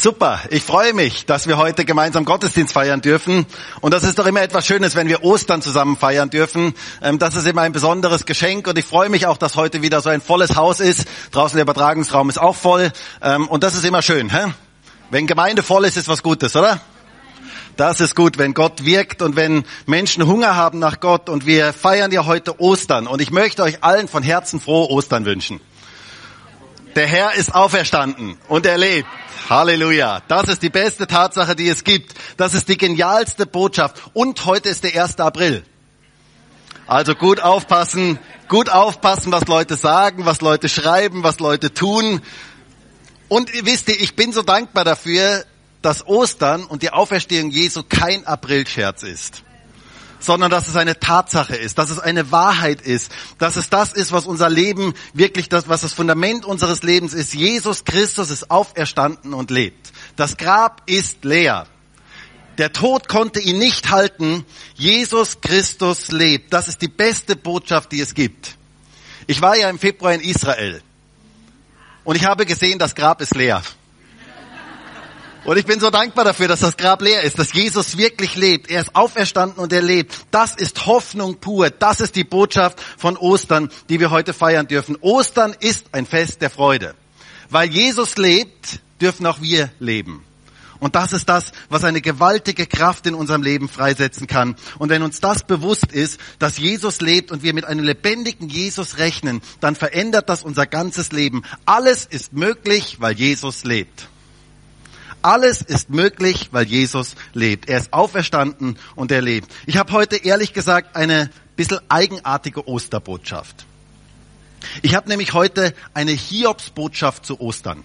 Super, ich freue mich, dass wir heute gemeinsam Gottesdienst feiern dürfen. Und das ist doch immer etwas Schönes, wenn wir Ostern zusammen feiern dürfen. Ähm, das ist immer ein besonderes Geschenk und ich freue mich auch, dass heute wieder so ein volles Haus ist. Draußen der Übertragungsraum ist auch voll. Ähm, und das ist immer schön. Hä? Wenn Gemeinde voll ist, ist was Gutes, oder? Das ist gut, wenn Gott wirkt und wenn Menschen Hunger haben nach Gott. Und wir feiern ja heute Ostern. Und ich möchte euch allen von Herzen frohe Ostern wünschen. Der Herr ist auferstanden und er lebt. Halleluja. Das ist die beste Tatsache, die es gibt. Das ist die genialste Botschaft. Und heute ist der 1. April. Also gut aufpassen, gut aufpassen, was Leute sagen, was Leute schreiben, was Leute tun. Und wisst ihr, ich bin so dankbar dafür, dass Ostern und die Auferstehung Jesu kein Aprilscherz ist sondern dass es eine Tatsache ist, dass es eine Wahrheit ist, dass es das ist, was unser Leben wirklich das, was das Fundament unseres Lebens ist. Jesus Christus ist auferstanden und lebt. Das Grab ist leer. Der Tod konnte ihn nicht halten. Jesus Christus lebt. Das ist die beste Botschaft, die es gibt. Ich war ja im Februar in Israel und ich habe gesehen, das Grab ist leer. Und ich bin so dankbar dafür, dass das Grab leer ist, dass Jesus wirklich lebt. Er ist auferstanden und er lebt. Das ist Hoffnung pur. Das ist die Botschaft von Ostern, die wir heute feiern dürfen. Ostern ist ein Fest der Freude. Weil Jesus lebt, dürfen auch wir leben. Und das ist das, was eine gewaltige Kraft in unserem Leben freisetzen kann. Und wenn uns das bewusst ist, dass Jesus lebt und wir mit einem lebendigen Jesus rechnen, dann verändert das unser ganzes Leben. Alles ist möglich, weil Jesus lebt. Alles ist möglich, weil Jesus lebt. Er ist auferstanden und er lebt. Ich habe heute ehrlich gesagt eine bisschen eigenartige Osterbotschaft. Ich habe nämlich heute eine Hiobsbotschaft zu Ostern.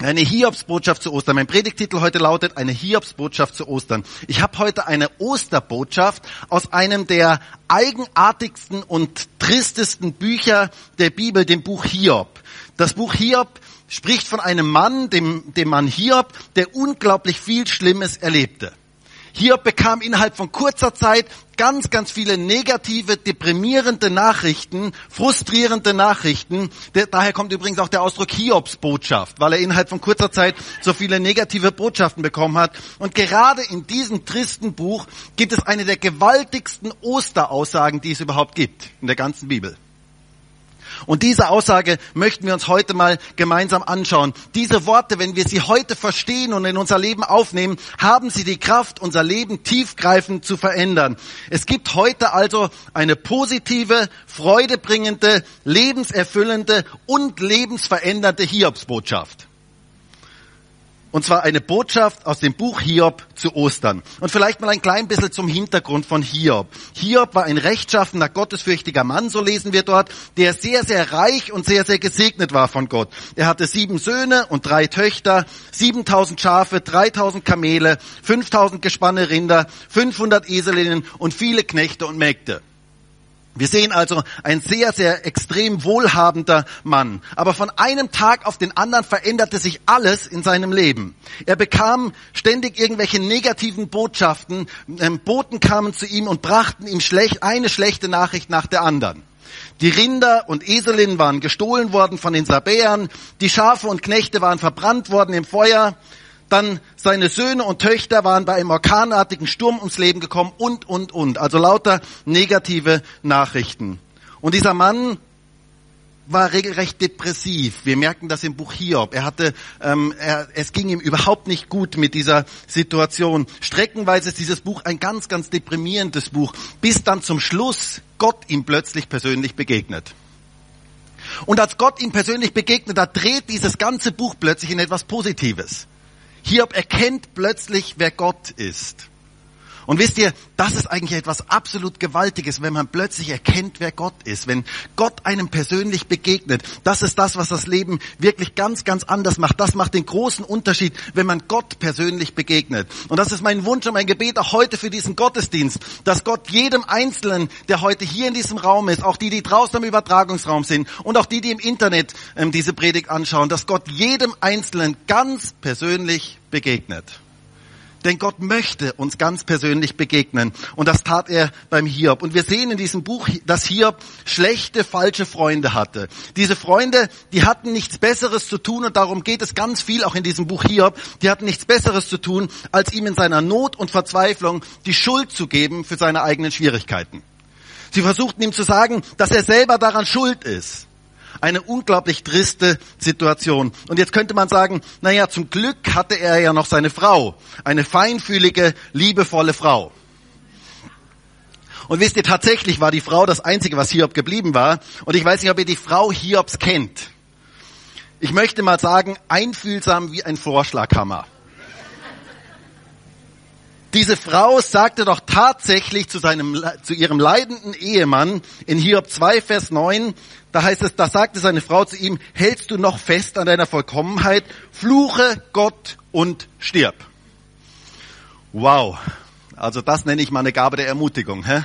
Eine Hiobsbotschaft zu Ostern. Mein Predigtitel heute lautet eine Hiobsbotschaft zu Ostern. Ich habe heute eine Osterbotschaft aus einem der eigenartigsten und tristesten Bücher der Bibel, dem Buch Hiob. Das Buch Hiob spricht von einem Mann, dem, dem Mann Hiob, der unglaublich viel Schlimmes erlebte. Hiob bekam innerhalb von kurzer Zeit ganz, ganz viele negative, deprimierende Nachrichten, frustrierende Nachrichten. daher kommt übrigens auch der Ausdruck Hiobs Botschaft, weil er innerhalb von kurzer Zeit so viele negative Botschaften bekommen hat. Und gerade in diesem tristen Buch gibt es eine der gewaltigsten Osteraussagen, die es überhaupt gibt in der ganzen Bibel. Und diese Aussage möchten wir uns heute mal gemeinsam anschauen. Diese Worte, wenn wir sie heute verstehen und in unser Leben aufnehmen, haben sie die Kraft, unser Leben tiefgreifend zu verändern. Es gibt heute also eine positive, freudebringende, lebenserfüllende und lebensverändernde Hiobsbotschaft. Und zwar eine Botschaft aus dem Buch Hiob zu Ostern. Und vielleicht mal ein klein bisschen zum Hintergrund von Hiob. Hiob war ein rechtschaffener, gottesfürchtiger Mann, so lesen wir dort, der sehr, sehr reich und sehr, sehr gesegnet war von Gott. Er hatte sieben Söhne und drei Töchter, 7000 Schafe, 3000 Kamele, 5000 Gespanne Rinder, 500 Eselinnen und viele Knechte und Mägde. Wir sehen also ein sehr, sehr extrem wohlhabender Mann. Aber von einem Tag auf den anderen veränderte sich alles in seinem Leben. Er bekam ständig irgendwelche negativen Botschaften. Ähm, Boten kamen zu ihm und brachten ihm eine schlechte Nachricht nach der anderen. Die Rinder und Eselinnen waren gestohlen worden von den Sabäern. Die Schafe und Knechte waren verbrannt worden im Feuer dann seine Söhne und Töchter waren bei einem orkanartigen Sturm ums Leben gekommen und, und, und. Also lauter negative Nachrichten. Und dieser Mann war regelrecht depressiv. Wir merken das im Buch Hiob. Er hatte, ähm, er, es ging ihm überhaupt nicht gut mit dieser Situation. Streckenweise ist dieses Buch ein ganz, ganz deprimierendes Buch, bis dann zum Schluss Gott ihm plötzlich persönlich begegnet. Und als Gott ihm persönlich begegnet, da dreht dieses ganze Buch plötzlich in etwas Positives. Hiob erkennt plötzlich, wer Gott ist. Und wisst ihr, das ist eigentlich etwas absolut Gewaltiges, wenn man plötzlich erkennt, wer Gott ist, wenn Gott einem persönlich begegnet. Das ist das, was das Leben wirklich ganz, ganz anders macht. Das macht den großen Unterschied, wenn man Gott persönlich begegnet. Und das ist mein Wunsch und mein Gebet auch heute für diesen Gottesdienst, dass Gott jedem Einzelnen, der heute hier in diesem Raum ist, auch die, die draußen im Übertragungsraum sind und auch die, die im Internet ähm, diese Predigt anschauen, dass Gott jedem Einzelnen ganz persönlich begegnet Denn Gott möchte uns ganz persönlich begegnen. Und das tat er beim Hiob. Und wir sehen in diesem Buch, dass Hiob schlechte, falsche Freunde hatte. Diese Freunde, die hatten nichts Besseres zu tun. Und darum geht es ganz viel auch in diesem Buch Hiob. Die hatten nichts Besseres zu tun, als ihm in seiner Not und Verzweiflung die Schuld zu geben für seine eigenen Schwierigkeiten. Sie versuchten ihm zu sagen, dass er selber daran schuld ist. Eine unglaublich triste Situation. Und jetzt könnte man sagen, naja, zum Glück hatte er ja noch seine Frau. Eine feinfühlige, liebevolle Frau. Und wisst ihr, tatsächlich war die Frau das Einzige, was Hiob geblieben war. Und ich weiß nicht, ob ihr die Frau Hiobs kennt. Ich möchte mal sagen, einfühlsam wie ein Vorschlaghammer. Diese Frau sagte doch tatsächlich zu seinem, zu ihrem leidenden Ehemann in Hiob 2, Vers 9, da heißt es, da sagte seine Frau zu ihm, hältst du noch fest an deiner Vollkommenheit, fluche Gott und stirb. Wow. Also das nenne ich mal eine Gabe der Ermutigung. Hä?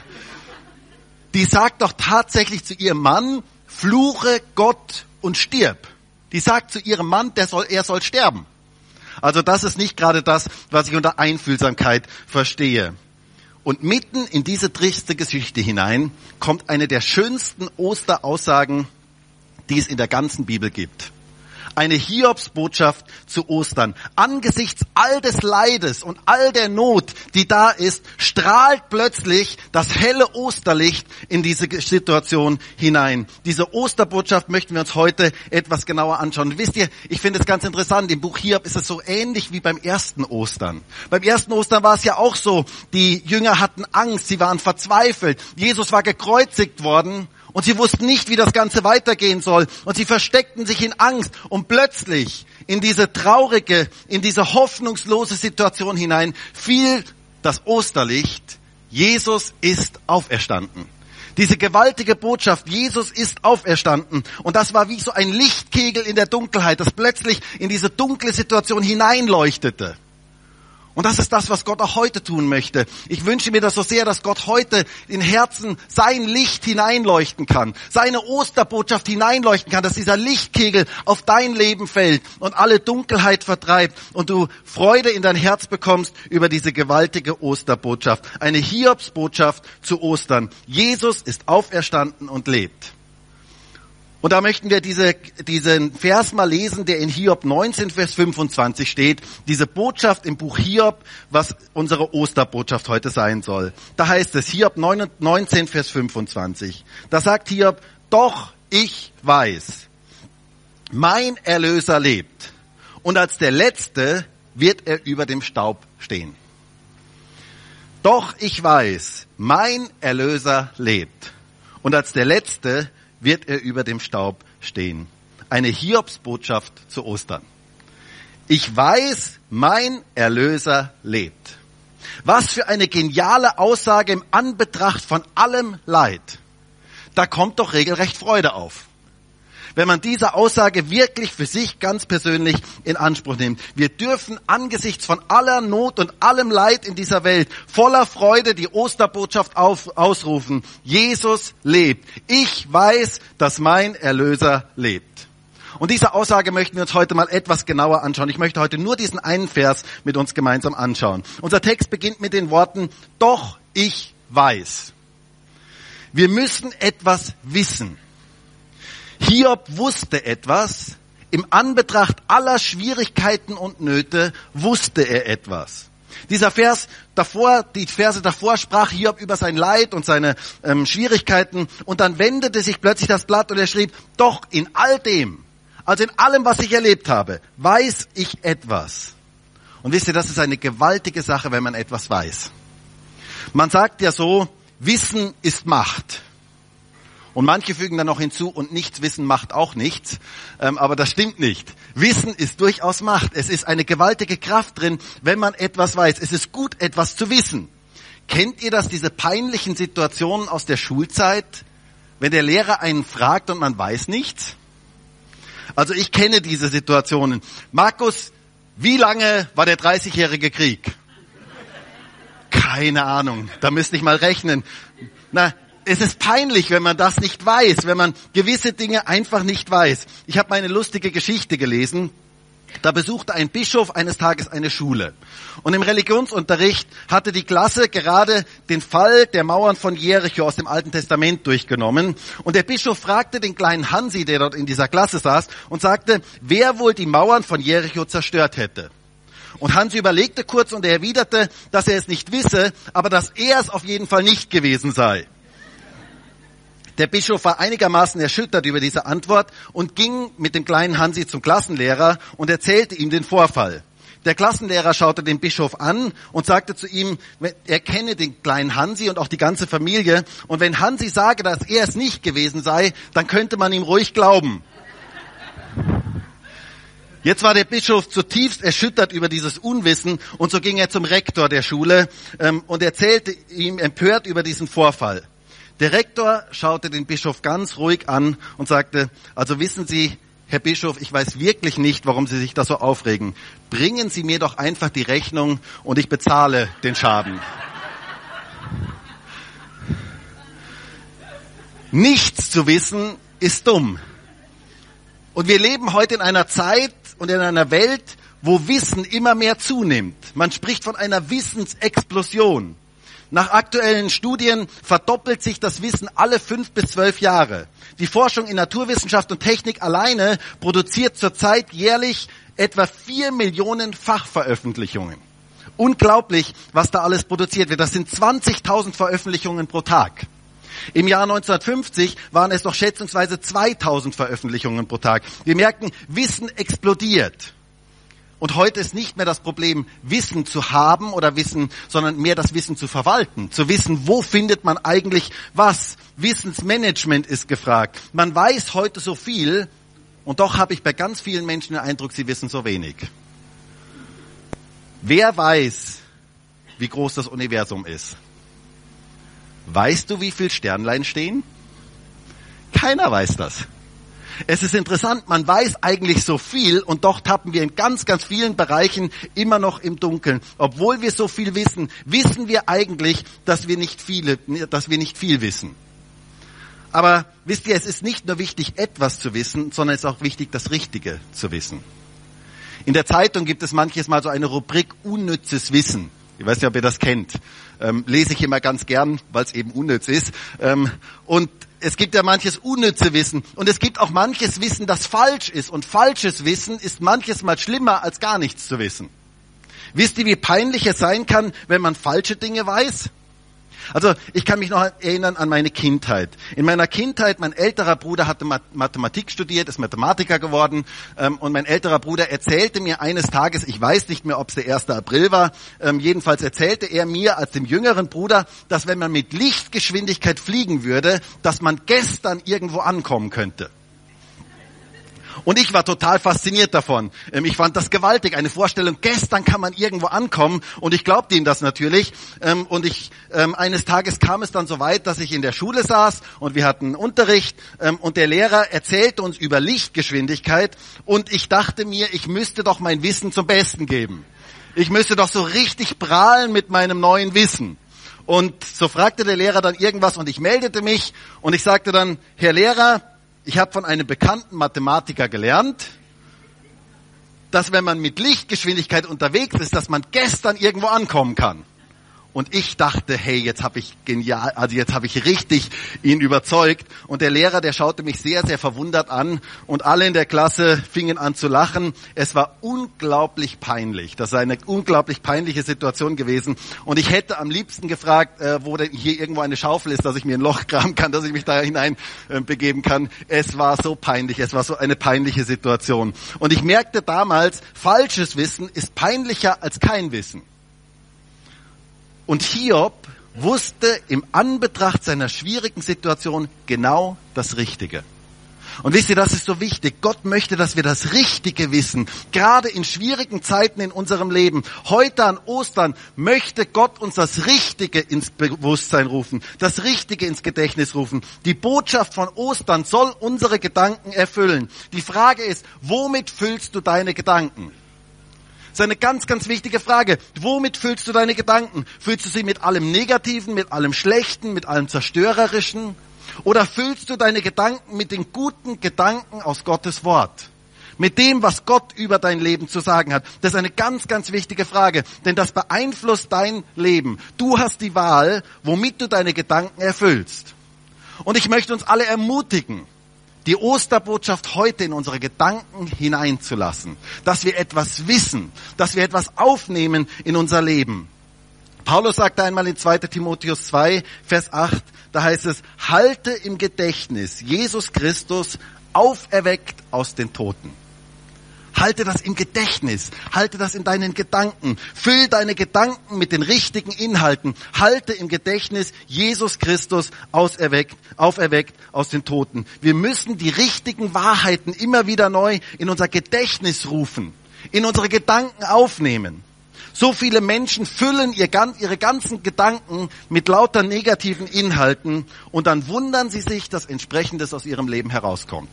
Die sagt doch tatsächlich zu ihrem Mann, fluche Gott und stirb. Die sagt zu ihrem Mann, der soll, er soll sterben. Also das ist nicht gerade das, was ich unter Einfühlsamkeit verstehe. Und mitten in diese triste Geschichte hinein kommt eine der schönsten Osteraussagen, die es in der ganzen Bibel gibt eine Hiobsbotschaft zu Ostern. Angesichts all des Leides und all der Not, die da ist, strahlt plötzlich das helle Osterlicht in diese Situation hinein. Diese Osterbotschaft möchten wir uns heute etwas genauer anschauen. Und wisst ihr, ich finde es ganz interessant, im Buch Hiob ist es so ähnlich wie beim ersten Ostern. Beim ersten Ostern war es ja auch so, die Jünger hatten Angst, sie waren verzweifelt. Jesus war gekreuzigt worden und sie wussten nicht, wie das Ganze weitergehen soll. Und sie versteckten sich in Angst. Und plötzlich in diese traurige, in diese hoffnungslose Situation hinein fiel das Osterlicht. Jesus ist auferstanden. Diese gewaltige Botschaft, Jesus ist auferstanden. Und das war wie so ein Lichtkegel in der Dunkelheit, das plötzlich in diese dunkle Situation hineinleuchtete. Und das ist das, was Gott auch heute tun möchte. Ich wünsche mir das so sehr, dass Gott heute in Herzen sein Licht hineinleuchten kann, seine Osterbotschaft hineinleuchten kann, dass dieser Lichtkegel auf dein Leben fällt und alle Dunkelheit vertreibt und du Freude in dein Herz bekommst über diese gewaltige Osterbotschaft. Eine Hiobsbotschaft zu Ostern. Jesus ist auferstanden und lebt. Und da möchten wir diese, diesen Vers mal lesen, der in Hiob 19, Vers 25 steht. Diese Botschaft im Buch Hiob, was unsere Osterbotschaft heute sein soll. Da heißt es Hiob 19, Vers 25. Da sagt Hiob, doch ich weiß, mein Erlöser lebt. Und als der Letzte wird er über dem Staub stehen. Doch ich weiß, mein Erlöser lebt. Und als der Letzte wird er über dem Staub stehen. Eine Hiobsbotschaft zu Ostern. Ich weiß, mein Erlöser lebt. Was für eine geniale Aussage im Anbetracht von allem Leid. Da kommt doch regelrecht Freude auf wenn man diese Aussage wirklich für sich ganz persönlich in Anspruch nimmt. Wir dürfen angesichts von aller Not und allem Leid in dieser Welt voller Freude die Osterbotschaft auf, ausrufen. Jesus lebt. Ich weiß, dass mein Erlöser lebt. Und diese Aussage möchten wir uns heute mal etwas genauer anschauen. Ich möchte heute nur diesen einen Vers mit uns gemeinsam anschauen. Unser Text beginnt mit den Worten, doch ich weiß. Wir müssen etwas wissen. Hiob wusste etwas. Im Anbetracht aller Schwierigkeiten und Nöte wusste er etwas. Dieser Vers davor, die Verse davor sprach Hiob über sein Leid und seine ähm, Schwierigkeiten und dann wendete sich plötzlich das Blatt und er schrieb, doch in all dem, also in allem, was ich erlebt habe, weiß ich etwas. Und wisst ihr, das ist eine gewaltige Sache, wenn man etwas weiß. Man sagt ja so, Wissen ist Macht. Und manche fügen dann noch hinzu, und nichts wissen macht auch nichts. Ähm, aber das stimmt nicht. Wissen ist durchaus Macht. Es ist eine gewaltige Kraft drin, wenn man etwas weiß. Es ist gut, etwas zu wissen. Kennt ihr das, diese peinlichen Situationen aus der Schulzeit, wenn der Lehrer einen fragt und man weiß nichts? Also ich kenne diese Situationen. Markus, wie lange war der 30-jährige Krieg? Keine Ahnung. Da müsste ich mal rechnen. Na, es ist peinlich, wenn man das nicht weiß, wenn man gewisse Dinge einfach nicht weiß. Ich habe meine lustige Geschichte gelesen. da besuchte ein Bischof eines Tages eine Schule. Und im Religionsunterricht hatte die Klasse gerade den Fall der Mauern von Jericho aus dem Alten Testament durchgenommen. Und der Bischof fragte den kleinen Hansi, der dort in dieser Klasse saß, und sagte, wer wohl die Mauern von Jericho zerstört hätte. Und Hansi überlegte kurz und er erwiderte, dass er es nicht wisse, aber dass er es auf jeden Fall nicht gewesen sei. Der Bischof war einigermaßen erschüttert über diese Antwort und ging mit dem kleinen Hansi zum Klassenlehrer und erzählte ihm den Vorfall. Der Klassenlehrer schaute den Bischof an und sagte zu ihm, er kenne den kleinen Hansi und auch die ganze Familie. Und wenn Hansi sage, dass er es nicht gewesen sei, dann könnte man ihm ruhig glauben. Jetzt war der Bischof zutiefst erschüttert über dieses Unwissen und so ging er zum Rektor der Schule ähm, und erzählte ihm empört über diesen Vorfall. Der Rektor schaute den Bischof ganz ruhig an und sagte, also wissen Sie, Herr Bischof, ich weiß wirklich nicht, warum Sie sich da so aufregen. Bringen Sie mir doch einfach die Rechnung und ich bezahle den Schaden. Nichts zu wissen ist dumm. Und wir leben heute in einer Zeit und in einer Welt, wo Wissen immer mehr zunimmt. Man spricht von einer Wissensexplosion. Nach aktuellen Studien verdoppelt sich das Wissen alle fünf bis zwölf Jahre. Die Forschung in Naturwissenschaft und Technik alleine produziert zurzeit jährlich etwa vier Millionen Fachveröffentlichungen. Unglaublich, was da alles produziert wird. Das sind 20.000 Veröffentlichungen pro Tag. Im Jahr 1950 waren es noch schätzungsweise 2000 Veröffentlichungen pro Tag. Wir merken, Wissen explodiert. Und heute ist nicht mehr das Problem, Wissen zu haben oder Wissen, sondern mehr das Wissen zu verwalten. Zu wissen, wo findet man eigentlich was. Wissensmanagement ist gefragt. Man weiß heute so viel und doch habe ich bei ganz vielen Menschen den Eindruck, sie wissen so wenig. Wer weiß, wie groß das Universum ist? Weißt du, wie viel Sternlein stehen? Keiner weiß das. Es ist interessant, man weiß eigentlich so viel und doch tappen wir in ganz, ganz vielen Bereichen immer noch im Dunkeln. Obwohl wir so viel wissen, wissen wir eigentlich, dass wir nicht viele, dass wir nicht viel wissen. Aber wisst ihr, es ist nicht nur wichtig, etwas zu wissen, sondern es ist auch wichtig, das Richtige zu wissen. In der Zeitung gibt es manches Mal so eine Rubrik unnützes Wissen. Ich weiß nicht, ob ihr das kennt. Ähm, lese ich immer ganz gern, weil es eben unnütz ist. Ähm, und es gibt ja manches unnütze Wissen und es gibt auch manches Wissen, das falsch ist. Und falsches Wissen ist manches mal schlimmer, als gar nichts zu wissen. Wisst ihr, wie peinlich es sein kann, wenn man falsche Dinge weiß? Also ich kann mich noch erinnern an meine Kindheit. In meiner Kindheit, mein älterer Bruder hatte Mathematik studiert, ist Mathematiker geworden ähm, und mein älterer Bruder erzählte mir eines Tages, ich weiß nicht mehr, ob es der 1. April war, ähm, jedenfalls erzählte er mir als dem jüngeren Bruder, dass wenn man mit Lichtgeschwindigkeit fliegen würde, dass man gestern irgendwo ankommen könnte. Und ich war total fasziniert davon. Ähm, ich fand das gewaltig. Eine Vorstellung, gestern kann man irgendwo ankommen. Und ich glaubte ihm das natürlich. Ähm, und ich, ähm, eines Tages kam es dann so weit, dass ich in der Schule saß und wir hatten Unterricht und der Lehrer erzählte uns über Lichtgeschwindigkeit und ich dachte mir, ich müsste doch mein Wissen zum Besten geben. Ich müsste doch so richtig prahlen mit meinem neuen Wissen. Und so fragte der Lehrer dann irgendwas und ich meldete mich und ich sagte dann, Herr Lehrer, ich habe von einem bekannten Mathematiker gelernt, dass wenn man mit Lichtgeschwindigkeit unterwegs ist, dass man gestern irgendwo ankommen kann. Und ich dachte, hey, jetzt habe ich genial, also jetzt habe ich richtig ihn überzeugt. Und der Lehrer, der schaute mich sehr, sehr verwundert an und alle in der Klasse fingen an zu lachen. Es war unglaublich peinlich. Das sei eine unglaublich peinliche Situation gewesen. Und ich hätte am liebsten gefragt, äh, wo denn hier irgendwo eine Schaufel ist, dass ich mir ein Loch graben kann, dass ich mich da hinein äh, begeben kann. Es war so peinlich. Es war so eine peinliche Situation. Und ich merkte damals, falsches Wissen ist peinlicher als kein Wissen. Und Hiob wusste im Anbetracht seiner schwierigen Situation genau das Richtige. Und wisst ihr, das ist so wichtig. Gott möchte, dass wir das Richtige wissen. Gerade in schwierigen Zeiten in unserem Leben. Heute an Ostern möchte Gott uns das Richtige ins Bewusstsein rufen. Das Richtige ins Gedächtnis rufen. Die Botschaft von Ostern soll unsere Gedanken erfüllen. Die Frage ist, womit füllst du deine Gedanken? Ist eine ganz, ganz wichtige Frage. Womit füllst du deine Gedanken? Füllst du sie mit allem Negativen, mit allem Schlechten, mit allem Zerstörerischen? Oder füllst du deine Gedanken mit den guten Gedanken aus Gottes Wort? mit dem, was Gott über dein Leben zu sagen hat? Das ist eine ganz, ganz wichtige Frage, denn das beeinflusst dein Leben. Du hast die Wahl, womit du deine Gedanken erfüllst. Und ich möchte uns alle ermutigen, die Osterbotschaft heute in unsere Gedanken hineinzulassen, dass wir etwas wissen, dass wir etwas aufnehmen in unser Leben. Paulus sagte einmal in 2 Timotheus 2, Vers 8, da heißt es, halte im Gedächtnis Jesus Christus auferweckt aus den Toten. Halte das im Gedächtnis, halte das in deinen Gedanken, füll deine Gedanken mit den richtigen Inhalten, halte im Gedächtnis Jesus Christus auserweckt, auferweckt aus den Toten. Wir müssen die richtigen Wahrheiten immer wieder neu in unser Gedächtnis rufen, in unsere Gedanken aufnehmen. So viele Menschen füllen ihre ganzen Gedanken mit lauter negativen Inhalten und dann wundern sie sich, dass entsprechendes aus ihrem Leben herauskommt.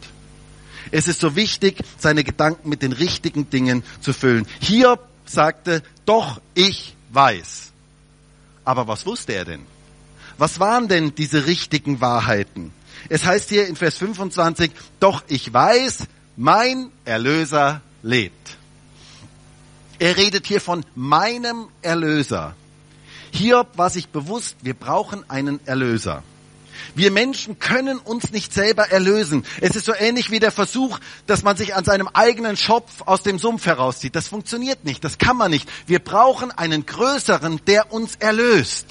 Es ist so wichtig, seine Gedanken mit den richtigen Dingen zu füllen. Hiob sagte, doch ich weiß. Aber was wusste er denn? Was waren denn diese richtigen Wahrheiten? Es heißt hier in Vers 25, doch ich weiß, mein Erlöser lebt. Er redet hier von meinem Erlöser. Hiob war sich bewusst, wir brauchen einen Erlöser. Wir Menschen können uns nicht selber erlösen. Es ist so ähnlich wie der Versuch, dass man sich an seinem eigenen Schopf aus dem Sumpf herauszieht. Das funktioniert nicht, das kann man nicht. Wir brauchen einen größeren, der uns erlöst,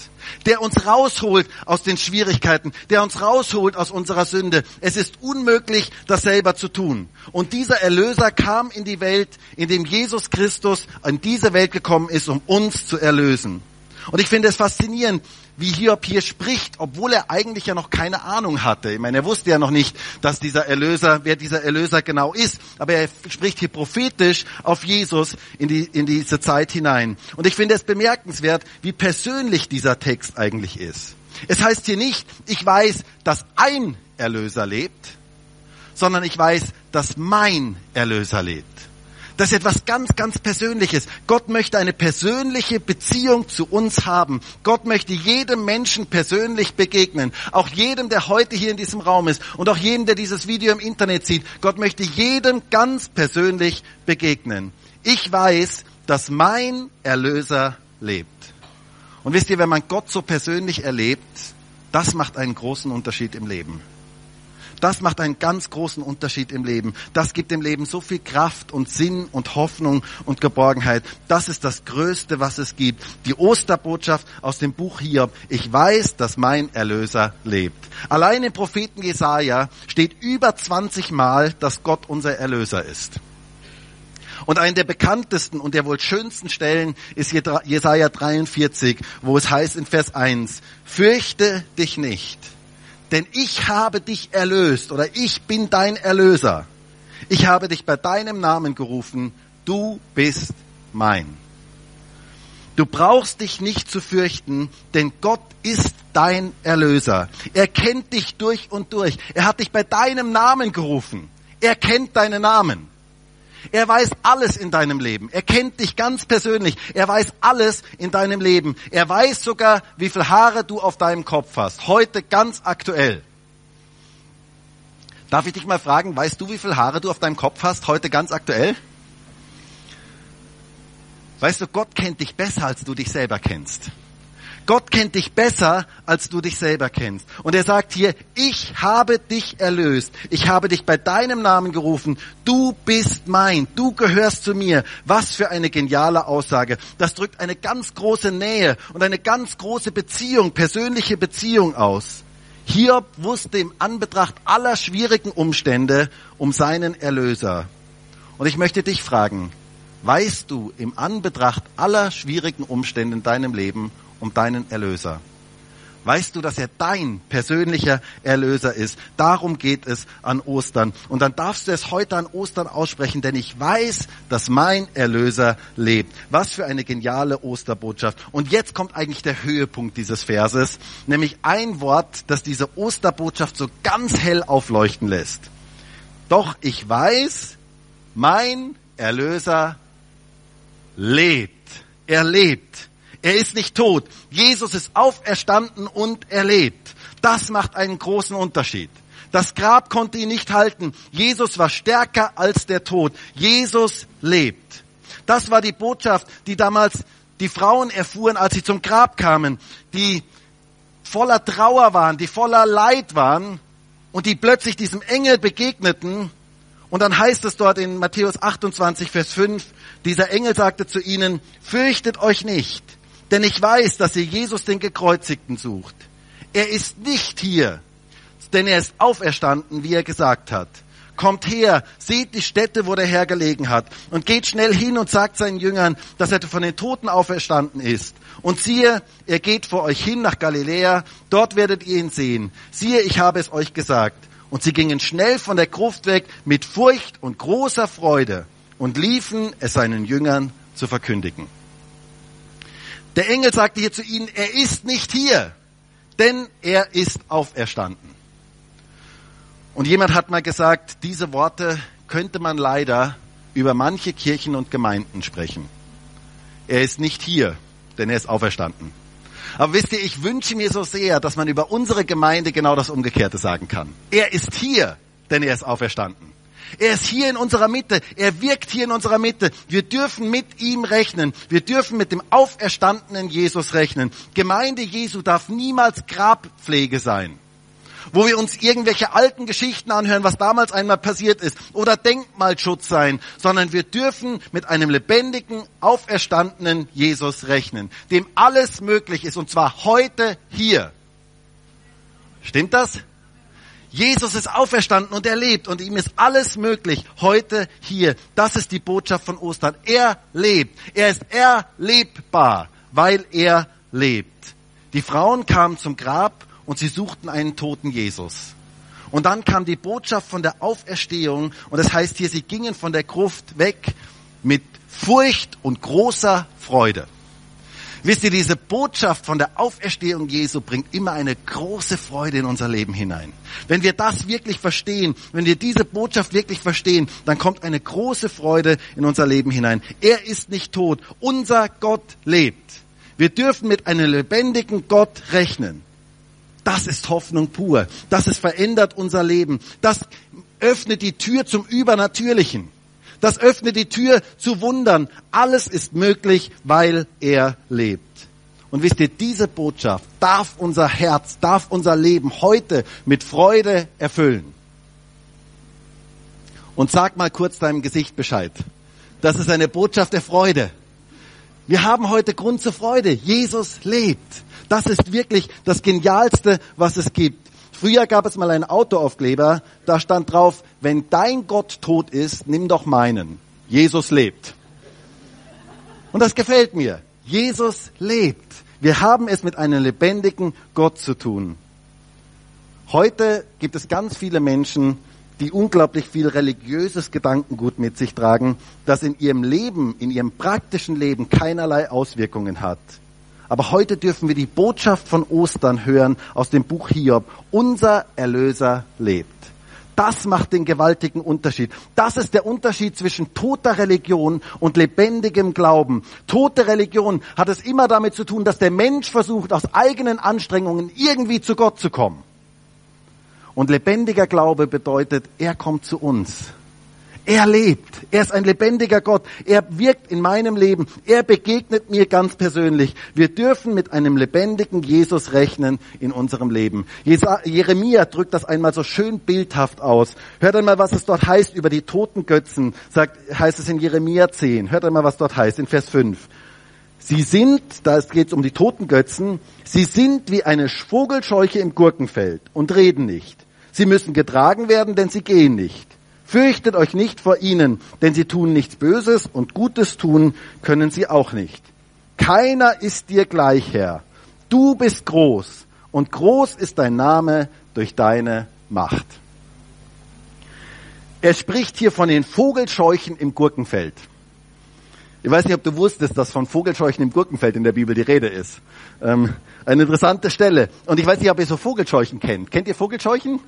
der uns rausholt aus den Schwierigkeiten, der uns rausholt aus unserer Sünde. Es ist unmöglich, das selber zu tun. Und dieser Erlöser kam in die Welt, indem Jesus Christus in diese Welt gekommen ist, um uns zu erlösen. Und ich finde es faszinierend, wie Hiob hier spricht, obwohl er eigentlich ja noch keine Ahnung hatte. Ich meine, er wusste ja noch nicht, dass dieser Erlöser, wer dieser Erlöser genau ist. Aber er spricht hier prophetisch auf Jesus in, die, in diese Zeit hinein. Und ich finde es bemerkenswert, wie persönlich dieser Text eigentlich ist. Es heißt hier nicht, ich weiß, dass ein Erlöser lebt, sondern ich weiß, dass mein Erlöser lebt. Das ist etwas ganz, ganz Persönliches. Gott möchte eine persönliche Beziehung zu uns haben. Gott möchte jedem Menschen persönlich begegnen. Auch jedem, der heute hier in diesem Raum ist und auch jedem, der dieses Video im Internet sieht. Gott möchte jedem ganz persönlich begegnen. Ich weiß, dass mein Erlöser lebt. Und wisst ihr, wenn man Gott so persönlich erlebt, das macht einen großen Unterschied im Leben. Das macht einen ganz großen Unterschied im Leben. Das gibt dem Leben so viel Kraft und Sinn und Hoffnung und Geborgenheit. Das ist das Größte, was es gibt. Die Osterbotschaft aus dem Buch Hiob. Ich weiß, dass mein Erlöser lebt. Allein im Propheten Jesaja steht über 20 Mal, dass Gott unser Erlöser ist. Und eine der bekanntesten und der wohl schönsten Stellen ist Jesaja 43, wo es heißt in Vers 1, fürchte dich nicht denn ich habe dich erlöst oder ich bin dein Erlöser. Ich habe dich bei deinem Namen gerufen, du bist mein. Du brauchst dich nicht zu fürchten, denn Gott ist dein Erlöser. Er kennt dich durch und durch. Er hat dich bei deinem Namen gerufen. Er kennt deinen Namen. Er weiß alles in deinem Leben. Er kennt dich ganz persönlich. Er weiß alles in deinem Leben. Er weiß sogar, wie viel Haare du auf deinem Kopf hast. Heute ganz aktuell. Darf ich dich mal fragen, weißt du, wie viel Haare du auf deinem Kopf hast? Heute ganz aktuell? Weißt du, Gott kennt dich besser, als du dich selber kennst. Gott kennt dich besser, als du dich selber kennst. Und er sagt hier, ich habe dich erlöst. Ich habe dich bei deinem Namen gerufen. Du bist mein. Du gehörst zu mir. Was für eine geniale Aussage. Das drückt eine ganz große Nähe und eine ganz große Beziehung, persönliche Beziehung aus. Hiob wusste im Anbetracht aller schwierigen Umstände um seinen Erlöser. Und ich möchte dich fragen, weißt du im Anbetracht aller schwierigen Umstände in deinem Leben um deinen Erlöser. Weißt du, dass er dein persönlicher Erlöser ist? Darum geht es an Ostern. Und dann darfst du es heute an Ostern aussprechen, denn ich weiß, dass mein Erlöser lebt. Was für eine geniale Osterbotschaft. Und jetzt kommt eigentlich der Höhepunkt dieses Verses, nämlich ein Wort, das diese Osterbotschaft so ganz hell aufleuchten lässt. Doch ich weiß, mein Erlöser lebt. Er lebt. Er ist nicht tot. Jesus ist auferstanden und er lebt. Das macht einen großen Unterschied. Das Grab konnte ihn nicht halten. Jesus war stärker als der Tod. Jesus lebt. Das war die Botschaft, die damals die Frauen erfuhren, als sie zum Grab kamen, die voller Trauer waren, die voller Leid waren und die plötzlich diesem Engel begegneten. Und dann heißt es dort in Matthäus 28, Vers 5, dieser Engel sagte zu ihnen, fürchtet euch nicht, denn ich weiß, dass ihr Jesus den Gekreuzigten sucht. Er ist nicht hier, denn er ist auferstanden, wie er gesagt hat. Kommt her, seht die Stätte, wo der Herr gelegen hat, und geht schnell hin und sagt seinen Jüngern, dass er von den Toten auferstanden ist. Und siehe, er geht vor euch hin nach Galiläa, dort werdet ihr ihn sehen. Siehe, ich habe es euch gesagt. Und sie gingen schnell von der Gruft weg mit Furcht und großer Freude und liefen es seinen Jüngern zu verkündigen. Der Engel sagte hier zu ihnen, er ist nicht hier, denn er ist auferstanden. Und jemand hat mal gesagt, diese Worte könnte man leider über manche Kirchen und Gemeinden sprechen. Er ist nicht hier, denn er ist auferstanden. Aber wisst ihr, ich wünsche mir so sehr, dass man über unsere Gemeinde genau das Umgekehrte sagen kann. Er ist hier, denn er ist auferstanden. Er ist hier in unserer Mitte. Er wirkt hier in unserer Mitte. Wir dürfen mit ihm rechnen. Wir dürfen mit dem auferstandenen Jesus rechnen. Gemeinde Jesu darf niemals Grabpflege sein wo wir uns irgendwelche alten Geschichten anhören, was damals einmal passiert ist, oder Denkmalschutz sein, sondern wir dürfen mit einem lebendigen, auferstandenen Jesus rechnen, dem alles möglich ist, und zwar heute hier. Stimmt das? Jesus ist auferstanden und er lebt und ihm ist alles möglich heute hier. Das ist die Botschaft von Ostern. Er lebt. Er ist erlebbar, weil er lebt. Die Frauen kamen zum Grab und sie suchten einen toten Jesus. Und dann kam die Botschaft von der Auferstehung und das heißt hier, sie gingen von der Gruft weg mit Furcht und großer Freude. Wisst ihr, diese Botschaft von der Auferstehung Jesu bringt immer eine große Freude in unser Leben hinein. Wenn wir das wirklich verstehen, wenn wir diese Botschaft wirklich verstehen, dann kommt eine große Freude in unser Leben hinein. Er ist nicht tot. Unser Gott lebt. Wir dürfen mit einem lebendigen Gott rechnen. Das ist Hoffnung pur. Das ist verändert unser Leben. Das öffnet die Tür zum Übernatürlichen. Das öffnet die Tür zu Wundern. Alles ist möglich, weil er lebt. Und wisst ihr, diese Botschaft darf unser Herz, darf unser Leben heute mit Freude erfüllen. Und sag mal kurz deinem Gesicht Bescheid. Das ist eine Botschaft der Freude. Wir haben heute Grund zur Freude. Jesus lebt. Das ist wirklich das Genialste, was es gibt. Früher gab es mal einen Autoaufkleber, da stand drauf, wenn dein Gott tot ist, nimm doch meinen. Jesus lebt. Und das gefällt mir. Jesus lebt. Wir haben es mit einem lebendigen Gott zu tun. Heute gibt es ganz viele Menschen, die unglaublich viel religiöses Gedankengut mit sich tragen, das in ihrem Leben, in ihrem praktischen Leben keinerlei Auswirkungen hat. Aber heute dürfen wir die Botschaft von Ostern hören aus dem Buch Hiob. Unser Erlöser lebt. Das macht den gewaltigen Unterschied. Das ist der Unterschied zwischen toter Religion und lebendigem Glauben. Tote Religion hat es immer damit zu tun, dass der Mensch versucht, aus eigenen Anstrengungen irgendwie zu Gott zu kommen. Und lebendiger Glaube bedeutet, er kommt zu uns. Er lebt. Er ist ein lebendiger Gott. Er wirkt in meinem Leben. Er begegnet mir ganz persönlich. Wir dürfen mit einem lebendigen Jesus rechnen in unserem Leben. Jeremia drückt das einmal so schön bildhaft aus. Hört einmal, was es dort heißt über die toten Götzen. Sagt, heißt es in Jeremia 10. Hört einmal, was dort heißt in Vers 5. Sie sind, da geht es um die toten Götzen, sie sind wie eine Vogelscheuche im Gurkenfeld und reden nicht. Sie müssen getragen werden, denn sie gehen nicht. Fürchtet euch nicht vor ihnen, denn sie tun nichts Böses und Gutes tun können sie auch nicht. Keiner ist dir gleich, Herr. Du bist groß und groß ist dein Name durch deine Macht. Er spricht hier von den Vogelscheuchen im Gurkenfeld. Ich weiß nicht, ob du wusstest, dass von Vogelscheuchen im Gurkenfeld in der Bibel die Rede ist. Ähm, eine interessante Stelle. Und ich weiß nicht, ob ihr so Vogelscheuchen kennt. Kennt ihr Vogelscheuchen?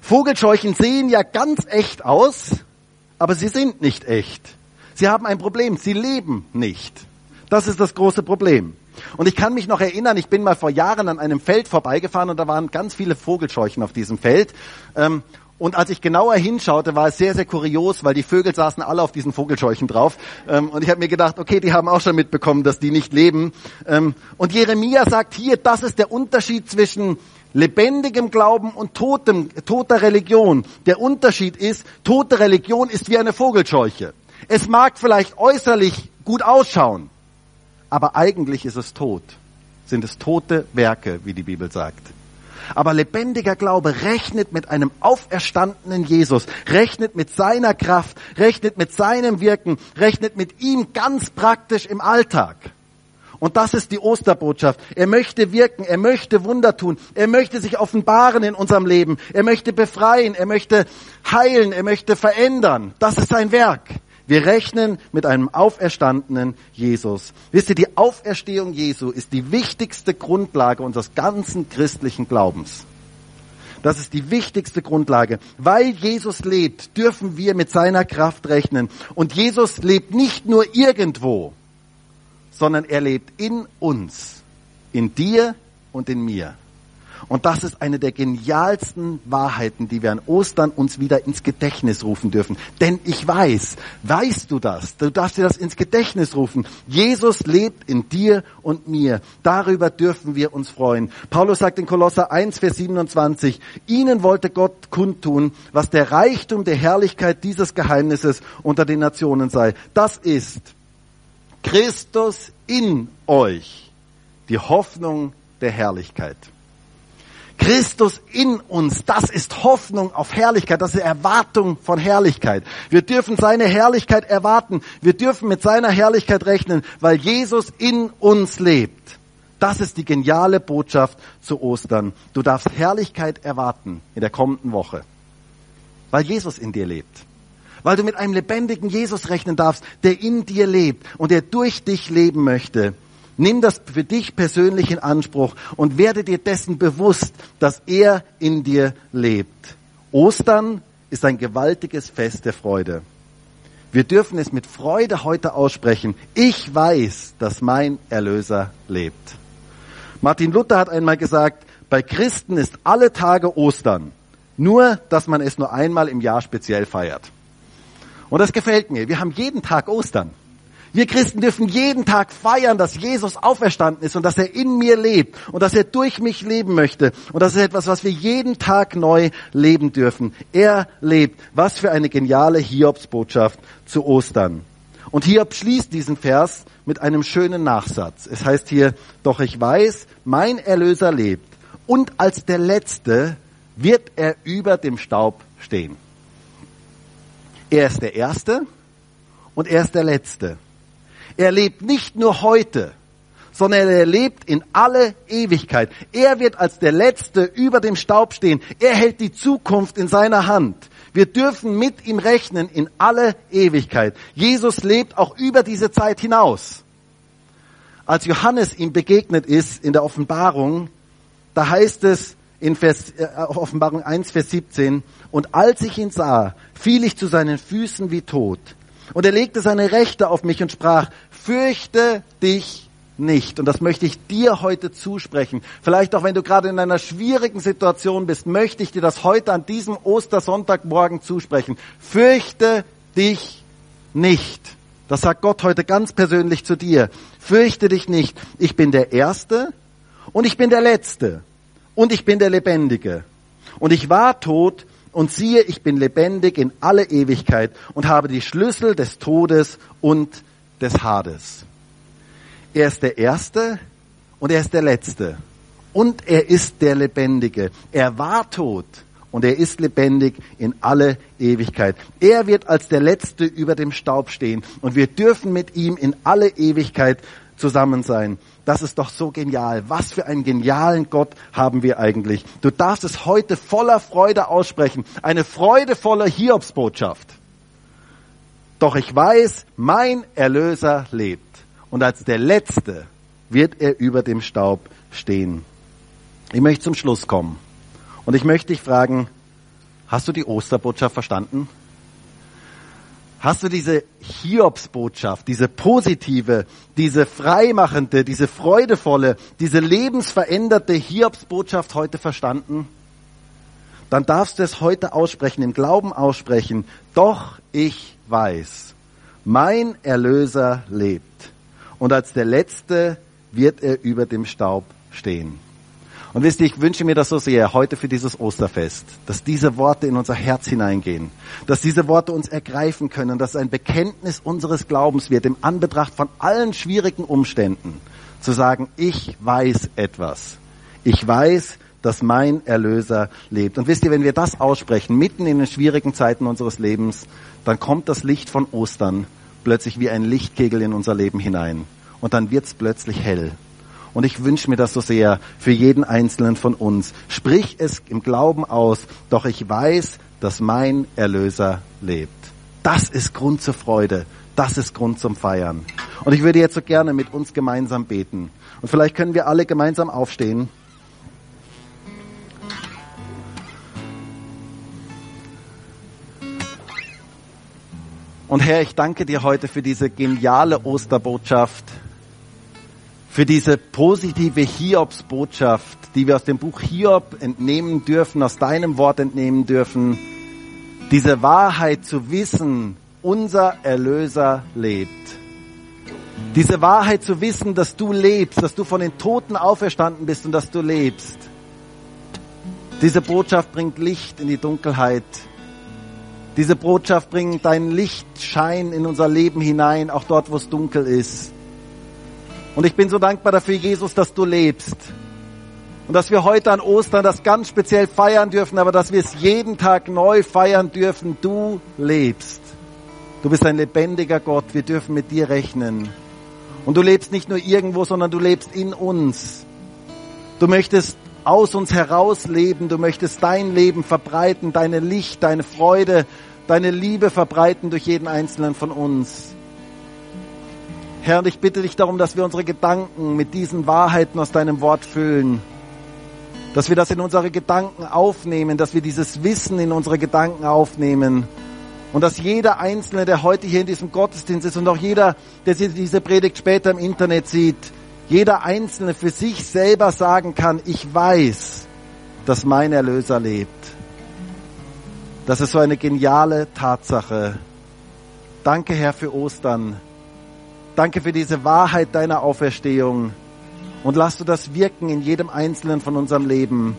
Vogelscheuchen sehen ja ganz echt aus, aber sie sind nicht echt. Sie haben ein Problem, sie leben nicht. Das ist das große Problem. Und ich kann mich noch erinnern, ich bin mal vor Jahren an einem Feld vorbeigefahren und da waren ganz viele Vogelscheuchen auf diesem Feld. Ähm, und als ich genauer hinschaute, war es sehr, sehr kurios, weil die Vögel saßen alle auf diesen Vogelscheuchen drauf. Ähm, und ich habe mir gedacht, okay, die haben auch schon mitbekommen, dass die nicht leben. Ähm, und Jeremia sagt hier, das ist der Unterschied zwischen lebendigem Glauben und totem, toter Religion. Der Unterschied ist, tote Religion ist wie eine Vogelscheuche. Es mag vielleicht äußerlich gut ausschauen, aber eigentlich ist es tot. Sind es tote Werke, wie die Bibel sagt. Aber lebendiger Glaube rechnet mit einem auferstandenen Jesus, rechnet mit seiner Kraft, rechnet mit seinem Wirken, rechnet mit ihm ganz praktisch im Alltag. Und das ist die Osterbotschaft. Er möchte wirken, er möchte Wunder tun, er möchte sich offenbaren in unserem Leben, er möchte befreien, er möchte heilen, er möchte verändern. Das ist sein Werk. Wir rechnen mit einem auferstandenen Jesus. Wisst ihr, die Auferstehung Jesu ist die wichtigste Grundlage unseres ganzen christlichen Glaubens. Das ist die wichtigste Grundlage. Weil Jesus lebt, dürfen wir mit seiner Kraft rechnen. Und Jesus lebt nicht nur irgendwo, sondern er lebt in uns, in dir und in mir. Und das ist eine der genialsten Wahrheiten, die wir an Ostern uns wieder ins Gedächtnis rufen dürfen. Denn ich weiß, weißt du das? Du darfst dir das ins Gedächtnis rufen. Jesus lebt in dir und mir. Darüber dürfen wir uns freuen. Paulus sagt in Kolosser 1, Vers 27, ihnen wollte Gott kundtun, was der Reichtum der Herrlichkeit dieses Geheimnisses unter den Nationen sei. Das ist Christus in euch, die Hoffnung der Herrlichkeit. Christus in uns, das ist Hoffnung auf Herrlichkeit, das ist Erwartung von Herrlichkeit. Wir dürfen seine Herrlichkeit erwarten, wir dürfen mit seiner Herrlichkeit rechnen, weil Jesus in uns lebt. Das ist die geniale Botschaft zu Ostern. Du darfst Herrlichkeit erwarten in der kommenden Woche, weil Jesus in dir lebt. Weil du mit einem lebendigen Jesus rechnen darfst, der in dir lebt und der durch dich leben möchte. Nimm das für dich persönlich in Anspruch und werde dir dessen bewusst, dass er in dir lebt. Ostern ist ein gewaltiges Fest der Freude. Wir dürfen es mit Freude heute aussprechen. Ich weiß, dass mein Erlöser lebt. Martin Luther hat einmal gesagt, bei Christen ist alle Tage Ostern, nur dass man es nur einmal im Jahr speziell feiert. Und das gefällt mir. Wir haben jeden Tag Ostern. Wir Christen dürfen jeden Tag feiern, dass Jesus auferstanden ist und dass er in mir lebt und dass er durch mich leben möchte. Und das ist etwas, was wir jeden Tag neu leben dürfen. Er lebt. Was für eine geniale Hiobsbotschaft zu Ostern. Und Hiob schließt diesen Vers mit einem schönen Nachsatz. Es heißt hier, doch ich weiß, mein Erlöser lebt und als der Letzte wird er über dem Staub stehen. Er ist der Erste und er ist der Letzte. Er lebt nicht nur heute, sondern er lebt in alle Ewigkeit. Er wird als der Letzte über dem Staub stehen. Er hält die Zukunft in seiner Hand. Wir dürfen mit ihm rechnen in alle Ewigkeit. Jesus lebt auch über diese Zeit hinaus. Als Johannes ihm begegnet ist in der Offenbarung, da heißt es in Vers, äh, Offenbarung 1, Vers 17, und als ich ihn sah, fiel ich zu seinen Füßen wie tot. Und er legte seine Rechte auf mich und sprach, fürchte dich nicht. Und das möchte ich dir heute zusprechen. Vielleicht auch wenn du gerade in einer schwierigen Situation bist, möchte ich dir das heute an diesem Ostersonntagmorgen zusprechen. Fürchte dich nicht. Das sagt Gott heute ganz persönlich zu dir. Fürchte dich nicht. Ich bin der Erste und ich bin der Letzte und ich bin der Lebendige. Und ich war tot und siehe, ich bin lebendig in alle Ewigkeit und habe die Schlüssel des Todes und des Hades. Er ist der Erste und er ist der Letzte. Und er ist der Lebendige. Er war tot und er ist lebendig in alle Ewigkeit. Er wird als der Letzte über dem Staub stehen und wir dürfen mit ihm in alle Ewigkeit zusammen sein. Das ist doch so genial. Was für einen genialen Gott haben wir eigentlich. Du darfst es heute voller Freude aussprechen. Eine freudevolle Hiobsbotschaft. Doch ich weiß, mein Erlöser lebt. Und als der Letzte wird er über dem Staub stehen. Ich möchte zum Schluss kommen. Und ich möchte dich fragen, hast du die Osterbotschaft verstanden? Hast du diese Hiobsbotschaft, diese positive, diese freimachende, diese freudevolle, diese lebensveränderte Hiobsbotschaft heute verstanden? Dann darfst du es heute aussprechen, im Glauben aussprechen. Doch ich weiß, mein Erlöser lebt. Und als der Letzte wird er über dem Staub stehen. Und wisst ihr, ich wünsche mir das so sehr heute für dieses Osterfest, dass diese Worte in unser Herz hineingehen, dass diese Worte uns ergreifen können, dass ein Bekenntnis unseres Glaubens wird, im Anbetracht von allen schwierigen Umständen, zu sagen, ich weiß etwas. Ich weiß, dass mein Erlöser lebt. Und wisst ihr, wenn wir das aussprechen, mitten in den schwierigen Zeiten unseres Lebens, dann kommt das Licht von Ostern plötzlich wie ein Lichtkegel in unser Leben hinein. Und dann wird's plötzlich hell. Und ich wünsche mir das so sehr für jeden Einzelnen von uns. Sprich es im Glauben aus, doch ich weiß, dass mein Erlöser lebt. Das ist Grund zur Freude. Das ist Grund zum Feiern. Und ich würde jetzt so gerne mit uns gemeinsam beten. Und vielleicht können wir alle gemeinsam aufstehen. Und Herr, ich danke dir heute für diese geniale Osterbotschaft für diese positive Hiobsbotschaft, die wir aus dem Buch Hiob entnehmen dürfen, aus deinem Wort entnehmen dürfen. Diese Wahrheit zu wissen, unser Erlöser lebt. Diese Wahrheit zu wissen, dass du lebst, dass du von den Toten auferstanden bist und dass du lebst. Diese Botschaft bringt Licht in die Dunkelheit. Diese Botschaft bringt deinen Lichtschein in unser Leben hinein, auch dort, wo es dunkel ist. Und ich bin so dankbar dafür, Jesus, dass du lebst. Und dass wir heute an Ostern das ganz speziell feiern dürfen, aber dass wir es jeden Tag neu feiern dürfen. Du lebst. Du bist ein lebendiger Gott. Wir dürfen mit dir rechnen. Und du lebst nicht nur irgendwo, sondern du lebst in uns. Du möchtest aus uns heraus leben. Du möchtest dein Leben verbreiten, deine Licht, deine Freude, deine Liebe verbreiten durch jeden einzelnen von uns. Herr, ich bitte dich darum, dass wir unsere Gedanken mit diesen Wahrheiten aus deinem Wort füllen. Dass wir das in unsere Gedanken aufnehmen, dass wir dieses Wissen in unsere Gedanken aufnehmen. Und dass jeder Einzelne, der heute hier in diesem Gottesdienst ist und auch jeder, der diese Predigt später im Internet sieht, jeder Einzelne für sich selber sagen kann, ich weiß, dass mein Erlöser lebt. Das ist so eine geniale Tatsache. Danke, Herr, für Ostern. Danke für diese Wahrheit deiner Auferstehung. Und lass du das wirken in jedem Einzelnen von unserem Leben.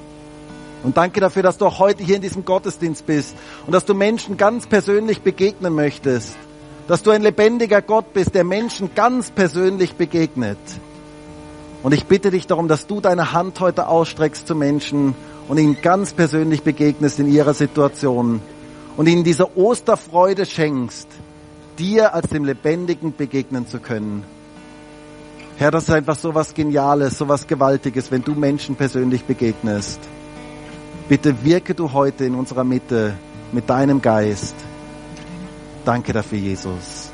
Und danke dafür, dass du auch heute hier in diesem Gottesdienst bist und dass du Menschen ganz persönlich begegnen möchtest. Dass du ein lebendiger Gott bist, der Menschen ganz persönlich begegnet. Und ich bitte dich darum, dass du deine Hand heute ausstreckst zu Menschen und ihnen ganz persönlich begegnest in ihrer Situation und ihnen diese Osterfreude schenkst, dir als dem Lebendigen begegnen zu können. Herr, das ist einfach so was Geniales, so was Gewaltiges, wenn du Menschen persönlich begegnest. Bitte wirke du heute in unserer Mitte mit deinem Geist. Danke dafür, Jesus.